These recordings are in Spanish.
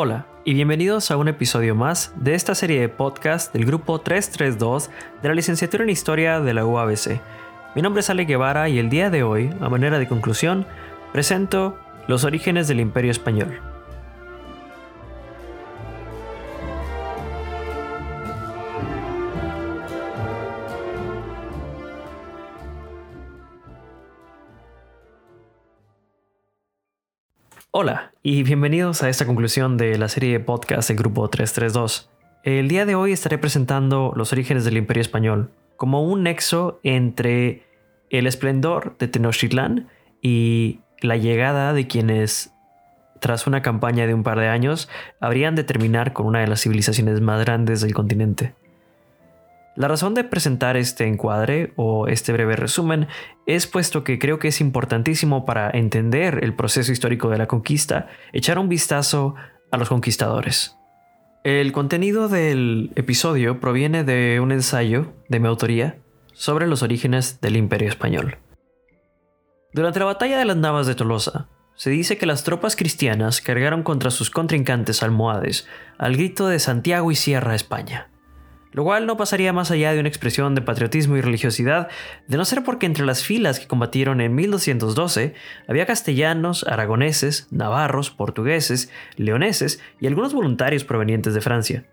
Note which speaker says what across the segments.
Speaker 1: Hola y bienvenidos a un episodio más de esta serie de podcast del grupo 332 de la licenciatura en Historia de la UABC. Mi nombre es Ale Guevara y el día de hoy, a manera de conclusión, presento los orígenes del Imperio Español. Y bienvenidos a esta conclusión de la serie de podcast del grupo 332. El día de hoy estaré presentando los orígenes del Imperio Español como un nexo entre el esplendor de Tenochtitlán y la llegada de quienes tras una campaña de un par de años habrían de terminar con una de las civilizaciones más grandes del continente. La razón de presentar este encuadre o este breve resumen es puesto que creo que es importantísimo para entender el proceso histórico de la conquista echar un vistazo a los conquistadores. El contenido del episodio proviene de un ensayo de mi autoría sobre los orígenes del Imperio Español. Durante la batalla de las Navas de Tolosa, se dice que las tropas cristianas cargaron contra sus contrincantes almohades al grito de Santiago y Sierra España lo cual no pasaría más allá de una expresión de patriotismo y religiosidad, de no ser porque entre las filas que combatieron en 1212 había castellanos, aragoneses, navarros, portugueses, leoneses y algunos voluntarios provenientes de Francia.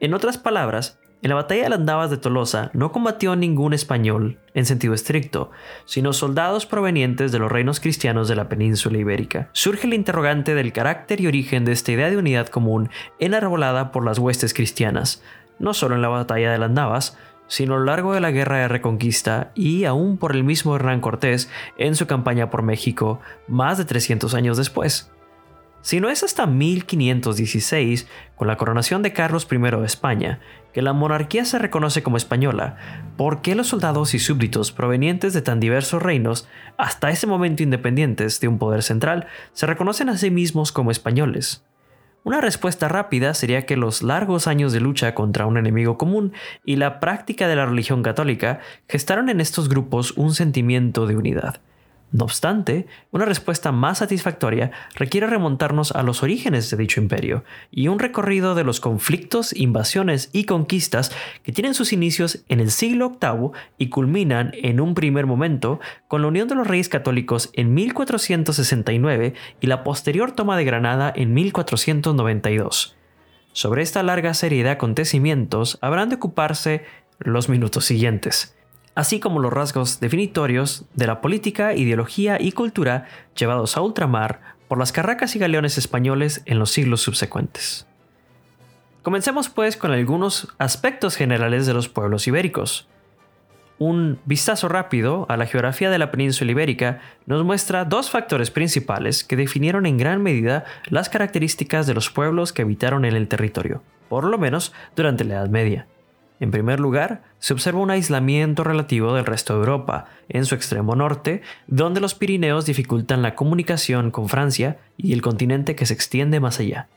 Speaker 1: En otras palabras, en la batalla de las Navas de Tolosa no combatió ningún español en sentido estricto, sino soldados provenientes de los reinos cristianos de la península ibérica. Surge el interrogante del carácter y origen de esta idea de unidad común enarbolada por las huestes cristianas, no solo en la batalla de las Navas, sino a lo largo de la guerra de reconquista y aún por el mismo Hernán Cortés en su campaña por México más de 300 años después. Si no es hasta 1516, con la coronación de Carlos I de España, que la monarquía se reconoce como española, ¿por qué los soldados y súbditos provenientes de tan diversos reinos, hasta ese momento independientes de un poder central, se reconocen a sí mismos como españoles? Una respuesta rápida sería que los largos años de lucha contra un enemigo común y la práctica de la religión católica gestaron en estos grupos un sentimiento de unidad. No obstante, una respuesta más satisfactoria requiere remontarnos a los orígenes de dicho imperio y un recorrido de los conflictos, invasiones y conquistas que tienen sus inicios en el siglo VIII y culminan en un primer momento con la unión de los reyes católicos en 1469 y la posterior toma de Granada en 1492. Sobre esta larga serie de acontecimientos habrán de ocuparse los minutos siguientes así como los rasgos definitorios de la política, ideología y cultura llevados a ultramar por las carracas y galeones españoles en los siglos subsecuentes. Comencemos pues con algunos aspectos generales de los pueblos ibéricos. Un vistazo rápido a la geografía de la península ibérica nos muestra dos factores principales que definieron en gran medida las características de los pueblos que habitaron en el territorio, por lo menos durante la Edad Media. En primer lugar, se observa un aislamiento relativo del resto de Europa, en su extremo norte, donde los Pirineos dificultan la comunicación con Francia y el continente que se extiende más allá.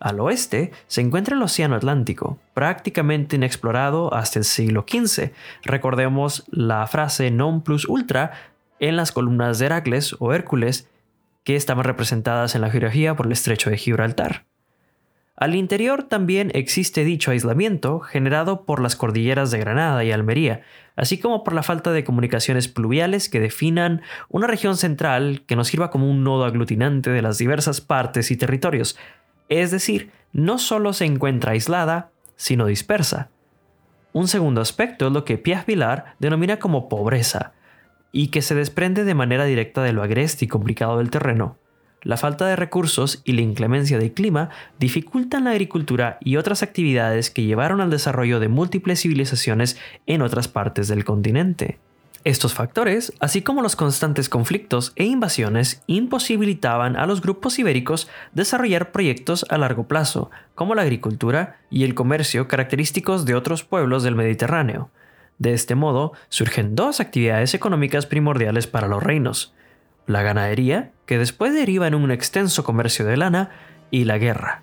Speaker 1: Al oeste se encuentra el Océano Atlántico, prácticamente inexplorado hasta el siglo XV. Recordemos la frase non plus ultra en las columnas de Heracles o Hércules, que estaban representadas en la geografía por el estrecho de Gibraltar. Al interior también existe dicho aislamiento generado por las cordilleras de Granada y Almería, así como por la falta de comunicaciones pluviales que definan una región central que nos sirva como un nodo aglutinante de las diversas partes y territorios. Es decir, no solo se encuentra aislada, sino dispersa. Un segundo aspecto es lo que Piaz Vilar denomina como pobreza, y que se desprende de manera directa de lo agreste y complicado del terreno, la falta de recursos y la inclemencia del clima dificultan la agricultura y otras actividades que llevaron al desarrollo de múltiples civilizaciones en otras partes del continente. Estos factores, así como los constantes conflictos e invasiones, imposibilitaban a los grupos ibéricos desarrollar proyectos a largo plazo, como la agricultura y el comercio característicos de otros pueblos del Mediterráneo. De este modo, surgen dos actividades económicas primordiales para los reinos, la ganadería, que después deriva en un extenso comercio de lana, y la guerra.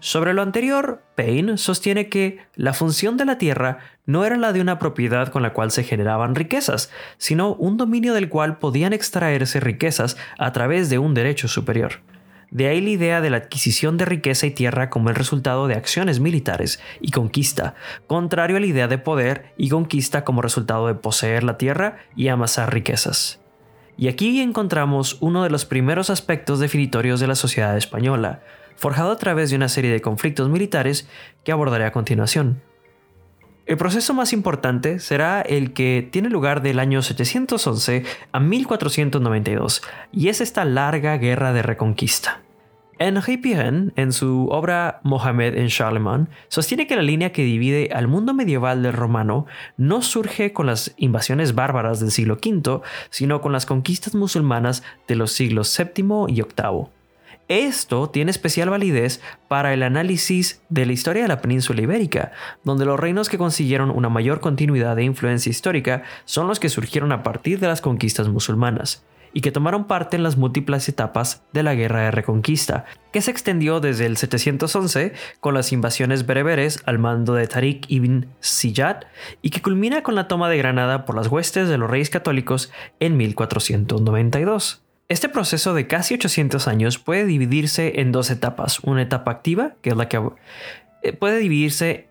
Speaker 1: Sobre lo anterior, Payne sostiene que la función de la tierra no era la de una propiedad con la cual se generaban riquezas, sino un dominio del cual podían extraerse riquezas a través de un derecho superior. De ahí la idea de la adquisición de riqueza y tierra como el resultado de acciones militares y conquista, contrario a la idea de poder y conquista como resultado de poseer la tierra y amasar riquezas. Y aquí encontramos uno de los primeros aspectos definitorios de la sociedad española, forjado a través de una serie de conflictos militares que abordaré a continuación. El proceso más importante será el que tiene lugar del año 711 a 1492, y es esta larga guerra de reconquista. Henri Pirenne, en su obra Mohamed en Charlemagne, sostiene que la línea que divide al mundo medieval del romano no surge con las invasiones bárbaras del siglo V, sino con las conquistas musulmanas de los siglos VII y VIII. Esto tiene especial validez para el análisis de la historia de la península ibérica, donde los reinos que consiguieron una mayor continuidad de influencia histórica son los que surgieron a partir de las conquistas musulmanas y que tomaron parte en las múltiples etapas de la Guerra de Reconquista, que se extendió desde el 711 con las invasiones bereberes al mando de Tariq ibn Ziyad y que culmina con la toma de Granada por las huestes de los reyes católicos en 1492. Este proceso de casi 800 años puede dividirse en dos etapas. Una etapa activa, que es la que eh, puede dividirse...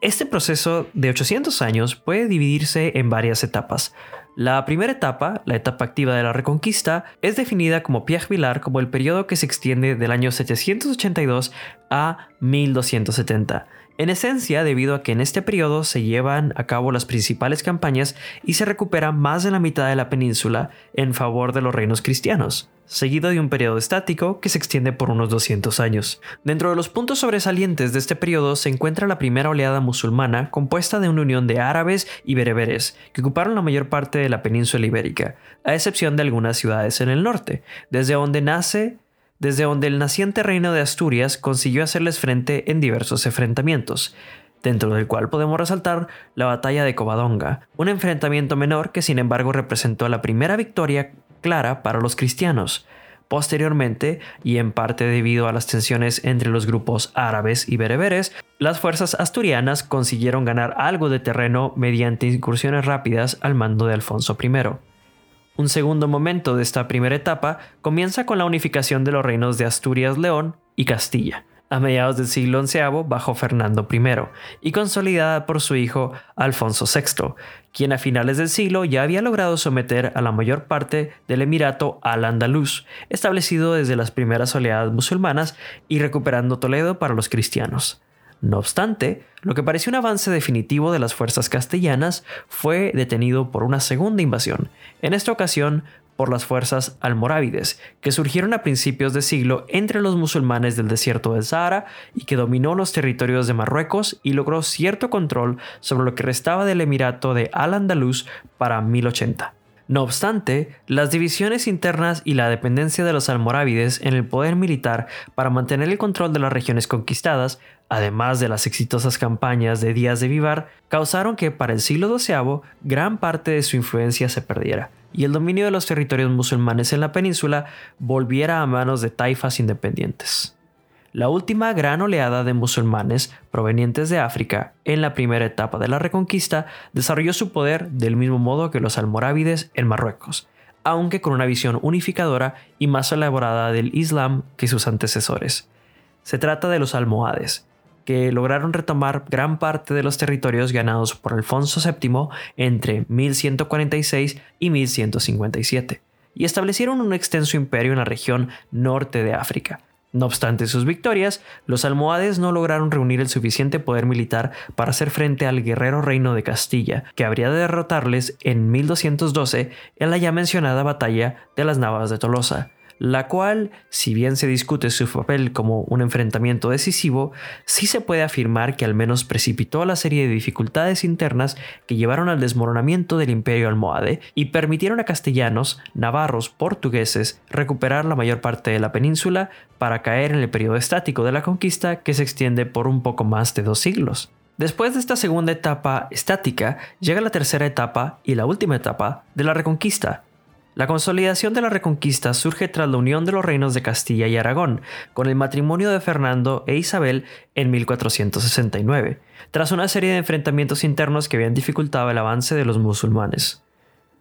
Speaker 1: Este proceso de 800 años puede dividirse en varias etapas. La primera etapa, la etapa activa de la Reconquista, es definida como Pierre Vilar como el periodo que se extiende del año 782 a 1270 en esencia, debido a que en este periodo se llevan a cabo las principales campañas y se recupera más de la mitad de la península en favor de los reinos cristianos, seguido de un periodo estático que se extiende por unos 200 años. Dentro de los puntos sobresalientes de este periodo se encuentra la primera oleada musulmana compuesta de una unión de árabes y bereberes que ocuparon la mayor parte de la península ibérica, a excepción de algunas ciudades en el norte, desde donde nace desde donde el naciente reino de Asturias consiguió hacerles frente en diversos enfrentamientos, dentro del cual podemos resaltar la batalla de Covadonga, un enfrentamiento menor que sin embargo representó la primera victoria clara para los cristianos. Posteriormente, y en parte debido a las tensiones entre los grupos árabes y bereberes, las fuerzas asturianas consiguieron ganar algo de terreno mediante incursiones rápidas al mando de Alfonso I. Un segundo momento de esta primera etapa comienza con la unificación de los reinos de Asturias, León y Castilla, a mediados del siglo XI bajo Fernando I, y consolidada por su hijo Alfonso VI, quien a finales del siglo ya había logrado someter a la mayor parte del Emirato al andaluz, establecido desde las primeras oleadas musulmanas y recuperando Toledo para los cristianos. No obstante, lo que parecía un avance definitivo de las fuerzas castellanas fue detenido por una segunda invasión, en esta ocasión por las fuerzas almorávides, que surgieron a principios de siglo entre los musulmanes del desierto del Sahara y que dominó los territorios de Marruecos y logró cierto control sobre lo que restaba del Emirato de Al-Andalus para 1080. No obstante, las divisiones internas y la dependencia de los almorávides en el poder militar para mantener el control de las regiones conquistadas, además de las exitosas campañas de Díaz de Vivar, causaron que para el siglo XII gran parte de su influencia se perdiera y el dominio de los territorios musulmanes en la península volviera a manos de taifas independientes. La última gran oleada de musulmanes provenientes de África en la primera etapa de la Reconquista desarrolló su poder del mismo modo que los almorávides en Marruecos, aunque con una visión unificadora y más elaborada del Islam que sus antecesores. Se trata de los almohades, que lograron retomar gran parte de los territorios ganados por Alfonso VII entre 1146 y 1157, y establecieron un extenso imperio en la región norte de África, no obstante sus victorias, los almohades no lograron reunir el suficiente poder militar para hacer frente al guerrero reino de Castilla, que habría de derrotarles en 1212 en la ya mencionada batalla de las Navas de Tolosa, la cual, si bien se discute su papel como un enfrentamiento decisivo, sí se puede afirmar que al menos precipitó la serie de dificultades internas que llevaron al desmoronamiento del imperio almohade y permitieron a castellanos, navarros, portugueses recuperar la mayor parte de la península para caer en el periodo estático de la conquista que se extiende por un poco más de dos siglos. Después de esta segunda etapa estática, llega la tercera etapa y la última etapa de la reconquista, la consolidación de la Reconquista surge tras la unión de los reinos de Castilla y Aragón, con el matrimonio de Fernando e Isabel en 1469, tras una serie de enfrentamientos internos que habían dificultado el avance de los musulmanes.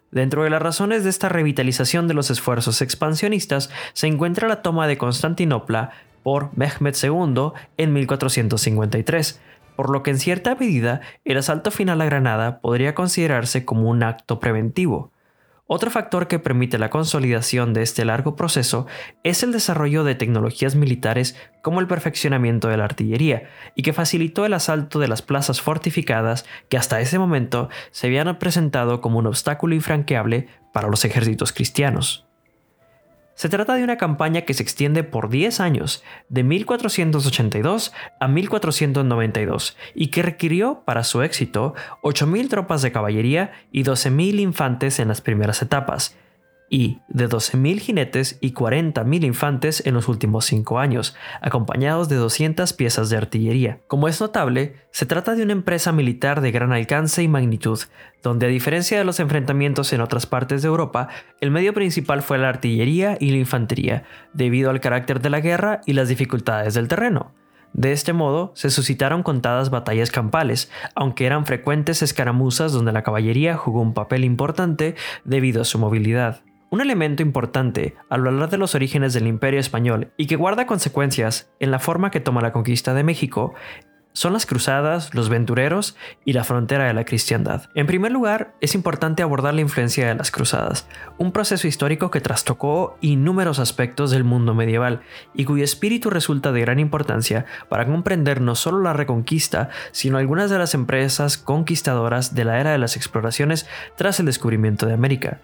Speaker 1: Dentro de las razones de esta revitalización de los esfuerzos expansionistas se encuentra la toma de Constantinopla por Mehmed II en 1453, por lo que en cierta medida el asalto final a Granada podría considerarse como un acto preventivo. Otro factor que permite la consolidación de este largo proceso es el desarrollo de tecnologías militares como el perfeccionamiento de la artillería y que facilitó el asalto de las plazas fortificadas que hasta ese momento se habían presentado como un obstáculo infranqueable para los ejércitos cristianos. Se trata de una campaña que se extiende por 10 años, de 1482 a 1492, y que requirió para su éxito 8.000 tropas de caballería y 12.000 infantes en las primeras etapas, y de 12.000 jinetes y 40.000 infantes en los últimos cinco años, acompañados de 200 piezas de artillería. Como es notable, se trata de una empresa militar de gran alcance y magnitud, donde a diferencia de los enfrentamientos en otras partes de Europa, el medio principal fue la artillería y la infantería, debido al carácter de la guerra y las dificultades del terreno. De este modo, se suscitaron contadas batallas campales, aunque eran frecuentes escaramuzas donde la caballería jugó un papel importante debido a su movilidad. Un elemento importante al hablar de los orígenes del imperio español y que guarda consecuencias en la forma que toma la conquista de México son las cruzadas, los ventureros y la frontera de la cristiandad. En primer lugar, es importante abordar la influencia de las cruzadas, un proceso histórico que trastocó inúmeros aspectos del mundo medieval y cuyo espíritu resulta de gran importancia para comprender no solo la reconquista, sino algunas de las empresas conquistadoras de la era de las exploraciones tras el descubrimiento de América.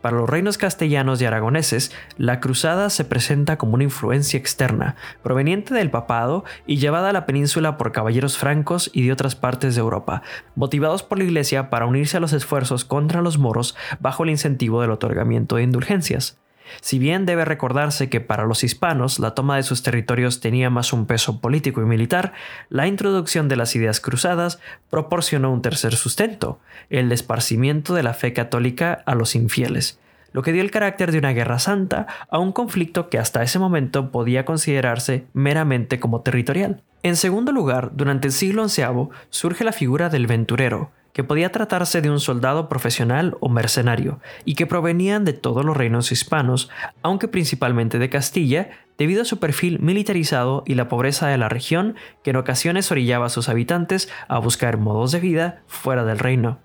Speaker 1: Para los reinos castellanos y aragoneses, la cruzada se presenta como una influencia externa, proveniente del papado y llevada a la península por caballeros francos y de otras partes de Europa, motivados por la Iglesia para unirse a los esfuerzos contra los moros bajo el incentivo del otorgamiento de indulgencias. Si bien debe recordarse que para los hispanos la toma de sus territorios tenía más un peso político y militar, la introducción de las ideas cruzadas proporcionó un tercer sustento, el esparcimiento de la fe católica a los infieles, lo que dio el carácter de una guerra santa a un conflicto que hasta ese momento podía considerarse meramente como territorial. En segundo lugar, durante el siglo XI surge la figura del venturero, que podía tratarse de un soldado profesional o mercenario, y que provenían de todos los reinos hispanos, aunque principalmente de Castilla, debido a su perfil militarizado y la pobreza de la región, que en ocasiones orillaba a sus habitantes a buscar modos de vida fuera del reino.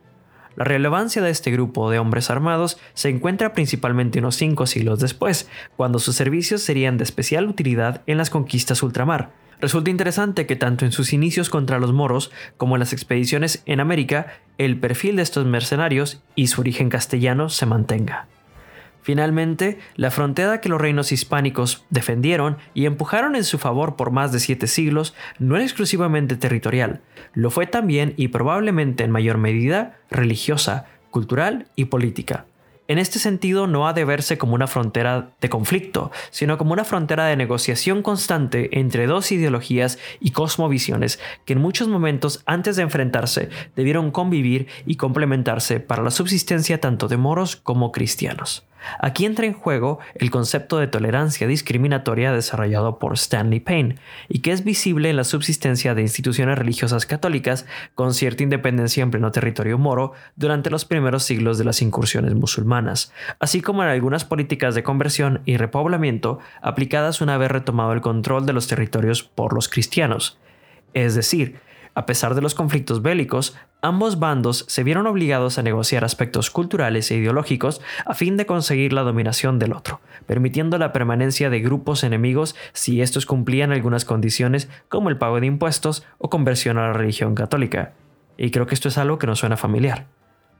Speaker 1: La relevancia de este grupo de hombres armados se encuentra principalmente unos cinco siglos después, cuando sus servicios serían de especial utilidad en las conquistas ultramar, Resulta interesante que tanto en sus inicios contra los moros como en las expediciones en América, el perfil de estos mercenarios y su origen castellano se mantenga. Finalmente, la frontera que los reinos hispánicos defendieron y empujaron en su favor por más de siete siglos no era exclusivamente territorial, lo fue también y probablemente en mayor medida religiosa, cultural y política. En este sentido, no ha de verse como una frontera de conflicto, sino como una frontera de negociación constante entre dos ideologías y cosmovisiones que en muchos momentos antes de enfrentarse debieron convivir y complementarse para la subsistencia tanto de moros como cristianos. Aquí entra en juego el concepto de tolerancia discriminatoria desarrollado por Stanley Payne y que es visible en la subsistencia de instituciones religiosas católicas con cierta independencia en pleno territorio moro durante los primeros siglos de las incursiones musulmanas, así como en algunas políticas de conversión y repoblamiento aplicadas una vez retomado el control de los territorios por los cristianos. Es decir, a pesar de los conflictos bélicos, ambos bandos se vieron obligados a negociar aspectos culturales e ideológicos a fin de conseguir la dominación del otro, permitiendo la permanencia de grupos enemigos si estos cumplían algunas condiciones como el pago de impuestos o conversión a la religión católica. Y creo que esto es algo que nos suena familiar.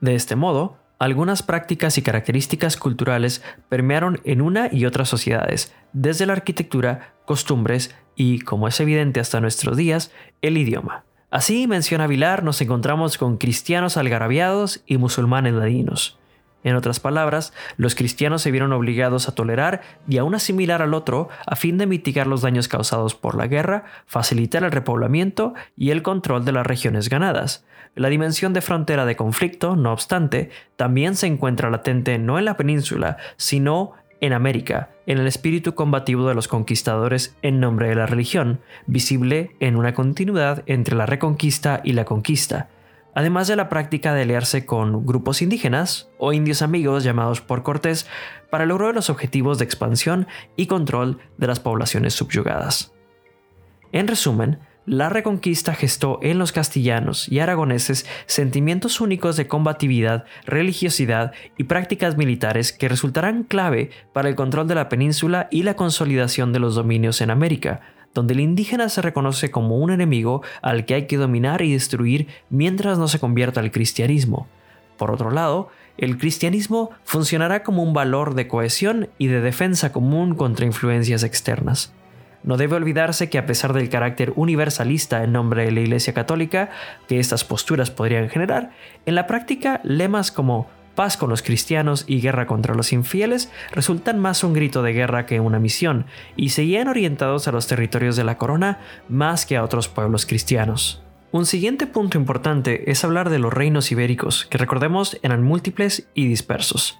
Speaker 1: De este modo, algunas prácticas y características culturales permearon en una y otras sociedades, desde la arquitectura, costumbres y, como es evidente hasta nuestros días, el idioma. Así, menciona Vilar, nos encontramos con cristianos algarabiados y musulmanes ladinos. En otras palabras, los cristianos se vieron obligados a tolerar y aún asimilar al otro a fin de mitigar los daños causados por la guerra, facilitar el repoblamiento y el control de las regiones ganadas. La dimensión de frontera de conflicto, no obstante, también se encuentra latente no en la península, sino en América, en el espíritu combativo de los conquistadores en nombre de la religión, visible en una continuidad entre la reconquista y la conquista. además de la práctica de aliarse con grupos indígenas o indios amigos llamados por Cortés para lograr los objetivos de expansión y control de las poblaciones subyugadas. En resumen, la reconquista gestó en los castellanos y aragoneses sentimientos únicos de combatividad, religiosidad y prácticas militares que resultarán clave para el control de la península y la consolidación de los dominios en América, donde el indígena se reconoce como un enemigo al que hay que dominar y destruir mientras no se convierta al cristianismo. Por otro lado, el cristianismo funcionará como un valor de cohesión y de defensa común contra influencias externas. No debe olvidarse que a pesar del carácter universalista en nombre de la Iglesia Católica que estas posturas podrían generar, en la práctica lemas como paz con los cristianos y guerra contra los infieles resultan más un grito de guerra que una misión, y seguían orientados a los territorios de la corona más que a otros pueblos cristianos. Un siguiente punto importante es hablar de los reinos ibéricos, que recordemos eran múltiples y dispersos.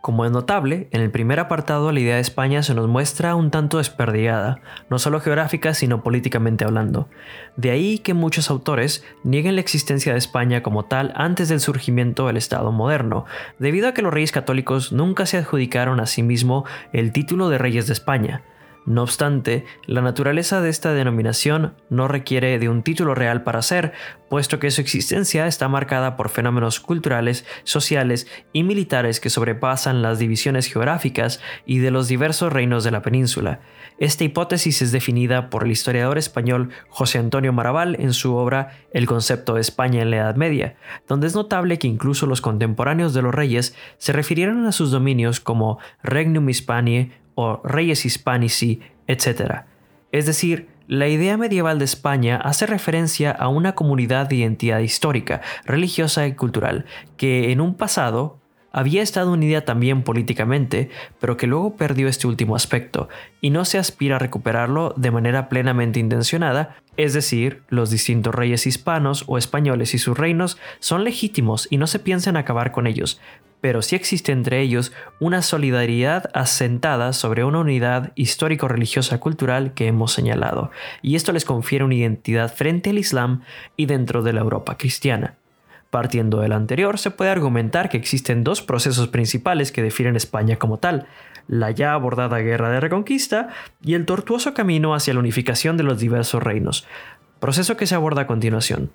Speaker 1: Como es notable, en el primer apartado la idea de España se nos muestra un tanto desperdigada, no solo geográfica sino políticamente hablando. De ahí que muchos autores nieguen la existencia de España como tal antes del surgimiento del Estado moderno, debido a que los reyes católicos nunca se adjudicaron a sí mismo el título de reyes de España, no obstante, la naturaleza de esta denominación no requiere de un título real para ser, puesto que su existencia está marcada por fenómenos culturales, sociales y militares que sobrepasan las divisiones geográficas y de los diversos reinos de la península. Esta hipótesis es definida por el historiador español José Antonio Maraval en su obra El concepto de España en la Edad Media, donde es notable que incluso los contemporáneos de los reyes se refirieron a sus dominios como Regnum Hispaniae o reyes hispanici, etc. Es decir, la idea medieval de España hace referencia a una comunidad de identidad histórica, religiosa y cultural, que en un pasado había estado unida también políticamente, pero que luego perdió este último aspecto, y no se aspira a recuperarlo de manera plenamente intencionada, es decir, los distintos reyes hispanos o españoles y sus reinos son legítimos y no se piensa en acabar con ellos, pero sí existe entre ellos una solidaridad asentada sobre una unidad histórico-religiosa cultural que hemos señalado, y esto les confiere una identidad frente al Islam y dentro de la Europa cristiana. Partiendo del anterior, se puede argumentar que existen dos procesos principales que definen España como tal, la ya abordada guerra de reconquista y el tortuoso camino hacia la unificación de los diversos reinos, proceso que se aborda a continuación.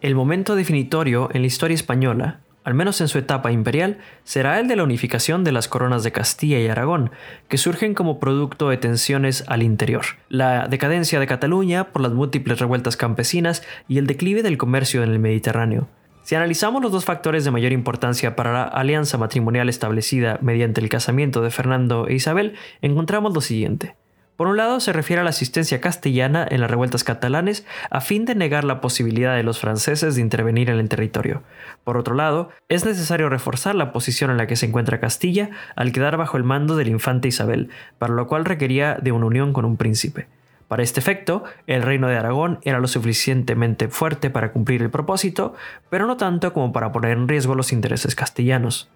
Speaker 1: El momento definitorio en la historia española al menos en su etapa imperial, será el de la unificación de las coronas de Castilla y Aragón, que surgen como producto de tensiones al interior, la decadencia de Cataluña por las múltiples revueltas campesinas y el declive del comercio en el Mediterráneo. Si analizamos los dos factores de mayor importancia para la alianza matrimonial establecida mediante el casamiento de Fernando e Isabel, encontramos lo siguiente. Por un lado, se refiere a la asistencia castellana en las revueltas catalanes a fin de negar la posibilidad de los franceses de intervenir en el territorio. Por otro lado, es necesario reforzar la posición en la que se encuentra Castilla al quedar bajo el mando del infante Isabel, para lo cual requería de una unión con un príncipe. Para este efecto, el reino de Aragón era lo suficientemente fuerte para cumplir el propósito, pero no tanto como para poner en riesgo los intereses castellanos.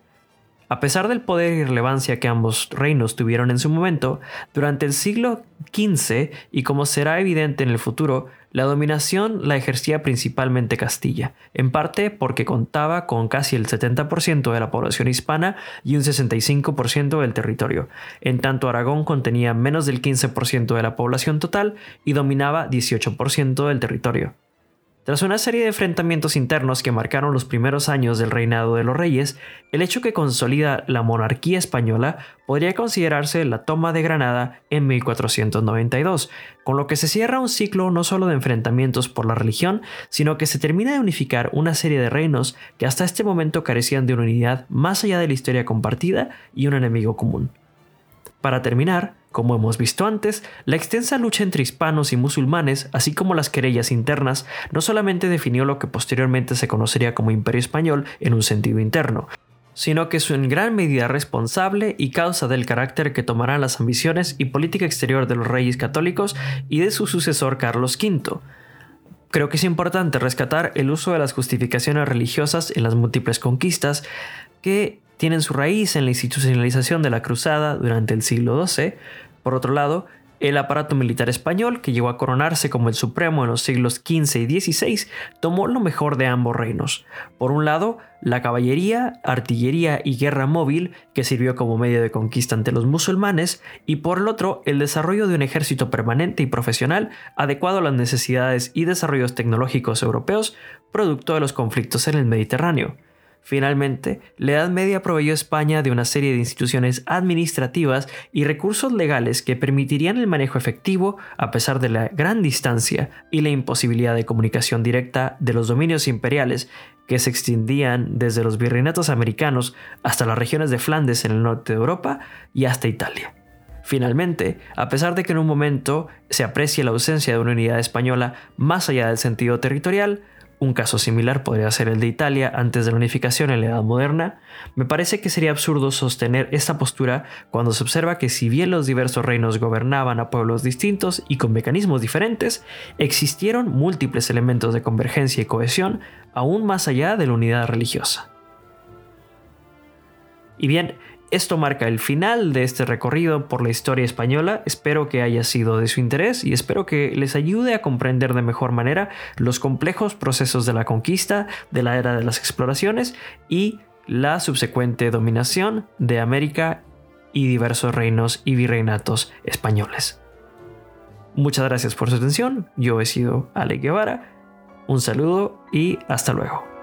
Speaker 1: A pesar del poder y relevancia que ambos reinos tuvieron en su momento, durante el siglo XV, y como será evidente en el futuro, la dominación la ejercía principalmente Castilla, en parte porque contaba con casi el 70% de la población hispana y un 65% del territorio, en tanto Aragón contenía menos del 15% de la población total y dominaba 18% del territorio. Tras una serie de enfrentamientos internos que marcaron los primeros años del reinado de los reyes, el hecho que consolida la monarquía española podría considerarse la toma de Granada en 1492, con lo que se cierra un ciclo no solo de enfrentamientos por la religión, sino que se termina de unificar una serie de reinos que hasta este momento carecían de una unidad más allá de la historia compartida y un enemigo común. Para terminar, como hemos visto antes, la extensa lucha entre hispanos y musulmanes, así como las querellas internas, no solamente definió lo que posteriormente se conocería como Imperio Español en un sentido interno, sino que es en gran medida responsable y causa del carácter que tomarán las ambiciones y política exterior de los reyes católicos y de su sucesor Carlos V. Creo que es importante rescatar el uso de las justificaciones religiosas en las múltiples conquistas que tienen su raíz en la institucionalización de la cruzada durante el siglo XII, por otro lado, el aparato militar español, que llegó a coronarse como el supremo en los siglos XV y XVI, tomó lo mejor de ambos reinos. Por un lado, la caballería, artillería y guerra móvil, que sirvió como medio de conquista ante los musulmanes, y por el otro, el desarrollo de un ejército permanente y profesional adecuado a las necesidades y desarrollos tecnológicos europeos, producto de los conflictos en el Mediterráneo. Finalmente, la Edad Media proveyó a España de una serie de instituciones administrativas y recursos legales que permitirían el manejo efectivo a pesar de la gran distancia y la imposibilidad de comunicación directa de los dominios imperiales que se extendían desde los virreinatos americanos hasta las regiones de Flandes en el norte de Europa y hasta Italia. Finalmente, a pesar de que en un momento se aprecie la ausencia de una unidad española más allá del sentido territorial, un caso similar podría ser el de Italia antes de la unificación en la Edad Moderna. Me parece que sería absurdo sostener esta postura cuando se observa que si bien los diversos reinos gobernaban a pueblos distintos y con mecanismos diferentes, existieron múltiples elementos de convergencia y cohesión aún más allá de la unidad religiosa. Y bien, esto marca el final de este recorrido por la historia española. Espero que haya sido de su interés y espero que les ayude a comprender de mejor manera los complejos procesos de la conquista, de la era de las exploraciones y la subsecuente dominación de América y diversos reinos y virreinatos españoles. Muchas gracias por su atención. Yo he sido Ale Guevara. Un saludo y hasta luego.